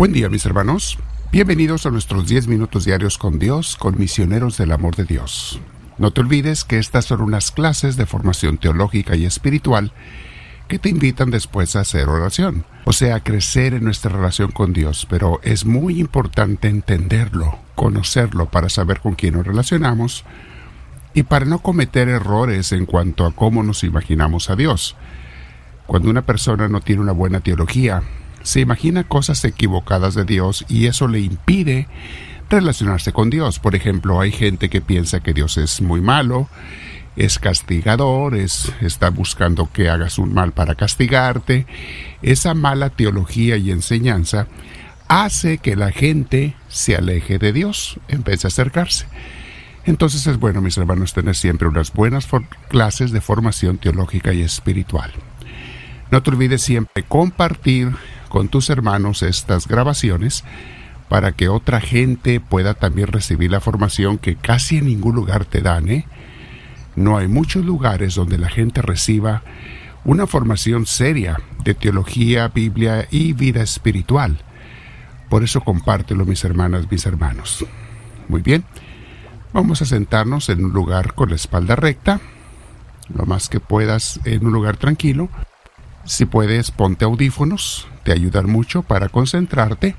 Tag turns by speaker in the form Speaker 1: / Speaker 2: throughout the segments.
Speaker 1: Buen día mis hermanos. Bienvenidos a nuestros 10 minutos diarios con Dios, con misioneros del amor de Dios. No te olvides que estas son unas clases de formación teológica y espiritual que te invitan después a hacer oración, o sea, crecer en nuestra relación con Dios, pero es muy importante entenderlo, conocerlo para saber con quién nos relacionamos y para no cometer errores en cuanto a cómo nos imaginamos a Dios. Cuando una persona no tiene una buena teología, se imagina cosas equivocadas de Dios y eso le impide relacionarse con Dios. Por ejemplo, hay gente que piensa que Dios es muy malo, es castigador, es, está buscando que hagas un mal para castigarte. Esa mala teología y enseñanza hace que la gente se aleje de Dios en vez de acercarse. Entonces es bueno, mis hermanos, tener siempre unas buenas clases de formación teológica y espiritual. No te olvides siempre compartir con tus hermanos estas grabaciones para que otra gente pueda también recibir la formación que casi en ningún lugar te dan, ¿eh? No hay muchos lugares donde la gente reciba una formación seria de teología, Biblia y vida espiritual. Por eso compártelo, mis hermanas, mis hermanos. Muy bien, vamos a sentarnos en un lugar con la espalda recta, lo más que puedas en un lugar tranquilo. Si puedes, ponte audífonos, te ayudan mucho para concentrarte.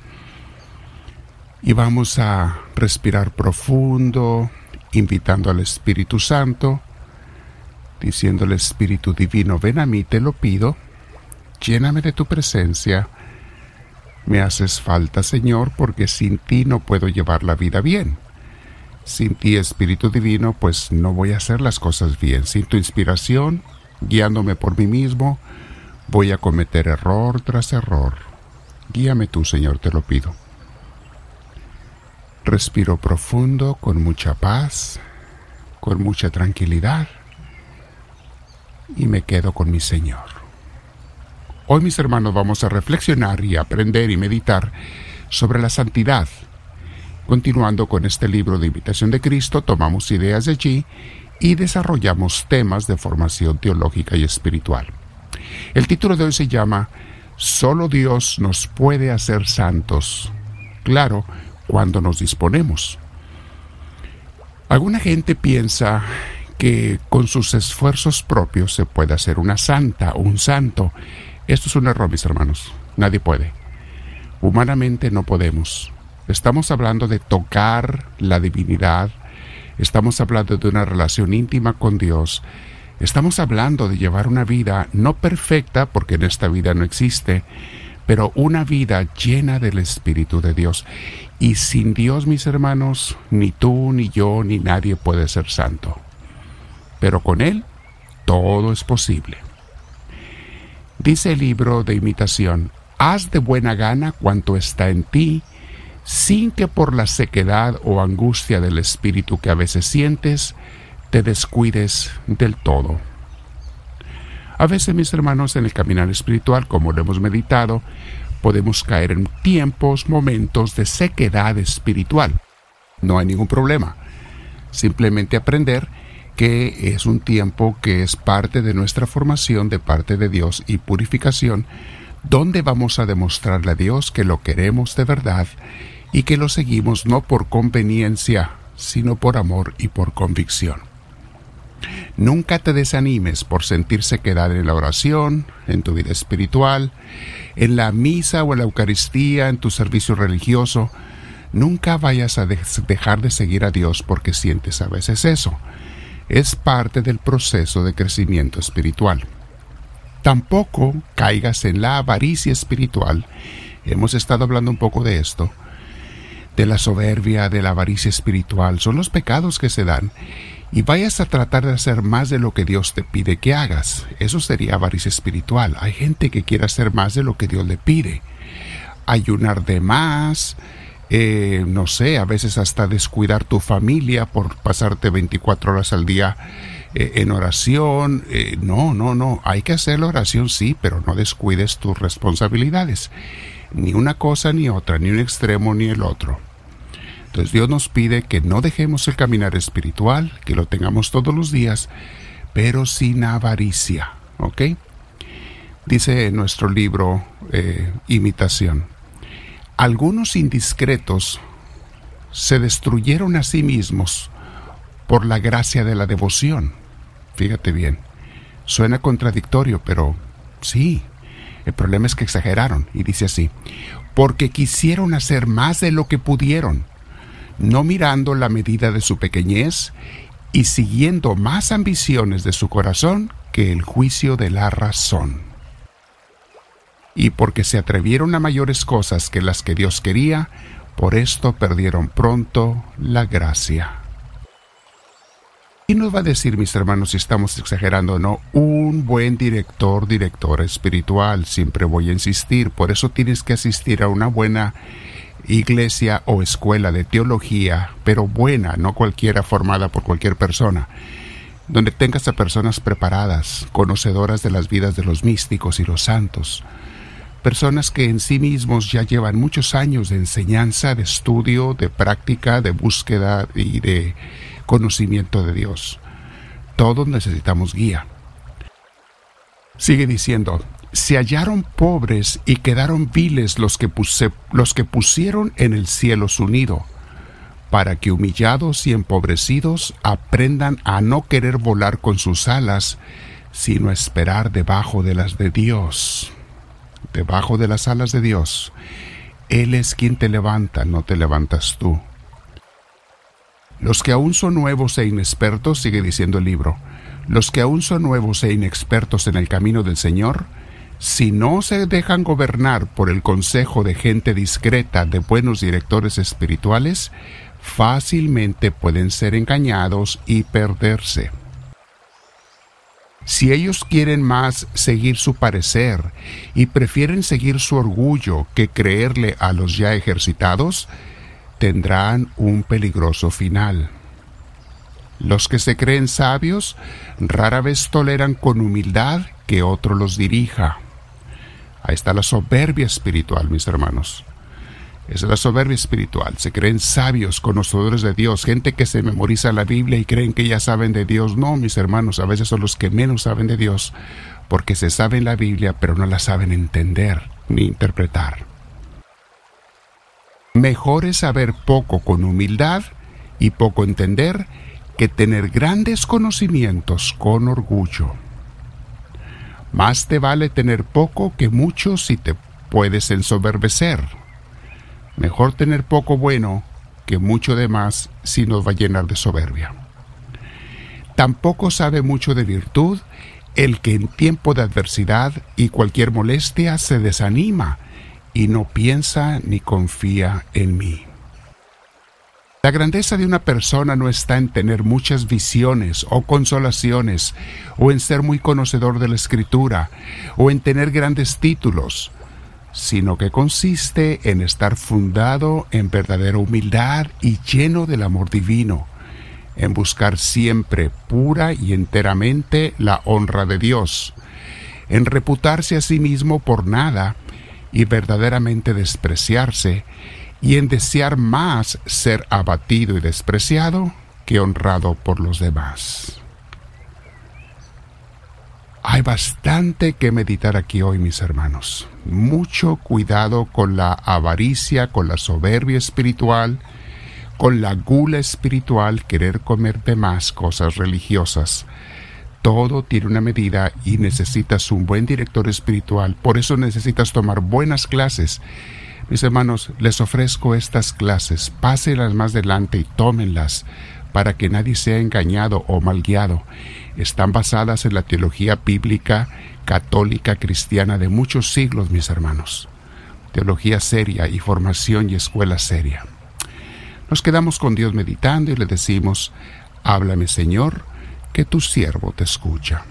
Speaker 1: Y vamos a respirar profundo, invitando al Espíritu Santo, diciendo al Espíritu Divino, ven a mí, te lo pido, lléname de tu presencia. Me haces falta, Señor, porque sin ti no puedo llevar la vida bien. Sin ti, Espíritu Divino, pues no voy a hacer las cosas bien. Sin tu inspiración, guiándome por mí mismo, voy a cometer error tras error. Guíame tú, Señor, te lo pido. Respiro profundo, con mucha paz, con mucha tranquilidad, y me quedo con mi Señor. Hoy, mis hermanos, vamos a reflexionar y aprender y meditar sobre la santidad. Continuando con este libro de Invitación de Cristo, tomamos ideas de allí y desarrollamos temas de formación teológica y espiritual. El título de hoy se llama Solo Dios nos puede hacer santos. Claro, cuando nos disponemos. Alguna gente piensa que con sus esfuerzos propios se puede hacer una santa un santo. Esto es un error, mis hermanos. Nadie puede. Humanamente no podemos. Estamos hablando de tocar la divinidad. Estamos hablando de una relación íntima con Dios. Estamos hablando de llevar una vida no perfecta, porque en esta vida no existe, pero una vida llena del Espíritu de Dios. Y sin Dios, mis hermanos, ni tú, ni yo, ni nadie puede ser santo. Pero con Él todo es posible. Dice el libro de imitación, haz de buena gana cuanto está en ti, sin que por la sequedad o angustia del espíritu que a veces sientes, te descuides del todo. A veces, mis hermanos, en el caminar espiritual, como lo hemos meditado, podemos caer en tiempos, momentos de sequedad espiritual. No hay ningún problema. Simplemente aprender que es un tiempo que es parte de nuestra formación de parte de Dios y purificación, donde vamos a demostrarle a Dios que lo queremos de verdad y que lo seguimos no por conveniencia, sino por amor y por convicción. Nunca te desanimes por sentirse quedar en la oración, en tu vida espiritual, en la misa o en la Eucaristía, en tu servicio religioso. Nunca vayas a dejar de seguir a Dios porque sientes a veces eso. Es parte del proceso de crecimiento espiritual. Tampoco caigas en la avaricia espiritual. Hemos estado hablando un poco de esto, de la soberbia, de la avaricia espiritual. Son los pecados que se dan y vayas a tratar de hacer más de lo que Dios te pide que hagas. Eso sería avaricia espiritual. Hay gente que quiere hacer más de lo que Dios le pide. Ayunar de más, eh, no sé, a veces hasta descuidar tu familia por pasarte 24 horas al día eh, en oración. Eh, no, no, no. Hay que hacer la oración, sí, pero no descuides tus responsabilidades. Ni una cosa ni otra, ni un extremo ni el otro. Entonces Dios nos pide que no dejemos el caminar espiritual, que lo tengamos todos los días, pero sin avaricia. ¿Ok? Dice nuestro libro eh, Imitación. algunos indiscretos se destruyeron a sí mismos por la gracia de la devoción. Fíjate bien, suena contradictorio, pero sí, el problema es que exageraron y dice así, porque quisieron hacer más de lo que pudieron, no mirando la medida de su pequeñez y siguiendo más ambiciones de su corazón que el juicio de la razón. Y porque se atrevieron a mayores cosas que las que Dios quería, por esto perdieron pronto la gracia. ¿Y nos va a decir, mis hermanos, si estamos exagerando o no? Un buen director, directora espiritual, siempre voy a insistir, por eso tienes que asistir a una buena iglesia o escuela de teología, pero buena, no cualquiera formada por cualquier persona, donde tengas a personas preparadas, conocedoras de las vidas de los místicos y los santos, personas que en sí mismos ya llevan muchos años de enseñanza, de estudio, de práctica, de búsqueda y de conocimiento de Dios. Todos necesitamos guía. Sigue diciendo, se hallaron pobres y quedaron viles los que, los que pusieron en el cielo su nido, para que humillados y empobrecidos aprendan a no querer volar con sus alas, sino a esperar debajo de las de Dios. Debajo de las alas de Dios. Él es quien te levanta, no te levantas tú. Los que aún son nuevos e inexpertos, sigue diciendo el libro, los que aún son nuevos e inexpertos en el camino del Señor, si no se dejan gobernar por el consejo de gente discreta, de buenos directores espirituales, fácilmente pueden ser engañados y perderse. Si ellos quieren más seguir su parecer y prefieren seguir su orgullo que creerle a los ya ejercitados, tendrán un peligroso final. Los que se creen sabios rara vez toleran con humildad que otro los dirija. Ahí está la soberbia espiritual, mis hermanos. Es la soberbia espiritual. Se creen sabios, conocedores de Dios, gente que se memoriza la Biblia y creen que ya saben de Dios. No, mis hermanos, a veces son los que menos saben de Dios, porque se saben la Biblia, pero no la saben entender ni interpretar. Mejor es saber poco con humildad y poco entender que tener grandes conocimientos con orgullo. Más te vale tener poco que mucho si te puedes ensoberbecer. Mejor tener poco bueno que mucho de más si nos va a llenar de soberbia. Tampoco sabe mucho de virtud el que en tiempo de adversidad y cualquier molestia se desanima y no piensa ni confía en mí. La grandeza de una persona no está en tener muchas visiones o consolaciones, o en ser muy conocedor de la escritura, o en tener grandes títulos, sino que consiste en estar fundado en verdadera humildad y lleno del amor divino, en buscar siempre pura y enteramente la honra de Dios, en reputarse a sí mismo por nada y verdaderamente despreciarse, y en desear más ser abatido y despreciado que honrado por los demás. Hay bastante que meditar aquí hoy, mis hermanos. Mucho cuidado con la avaricia, con la soberbia espiritual, con la gula espiritual, querer comer de más cosas religiosas. Todo tiene una medida y necesitas un buen director espiritual. Por eso necesitas tomar buenas clases mis hermanos, les ofrezco estas clases, pásenlas más adelante y tómenlas para que nadie sea engañado o mal guiado. Están basadas en la teología bíblica católica cristiana de muchos siglos, mis hermanos. Teología seria y formación y escuela seria. Nos quedamos con Dios meditando y le decimos, háblame Señor, que tu siervo te escucha.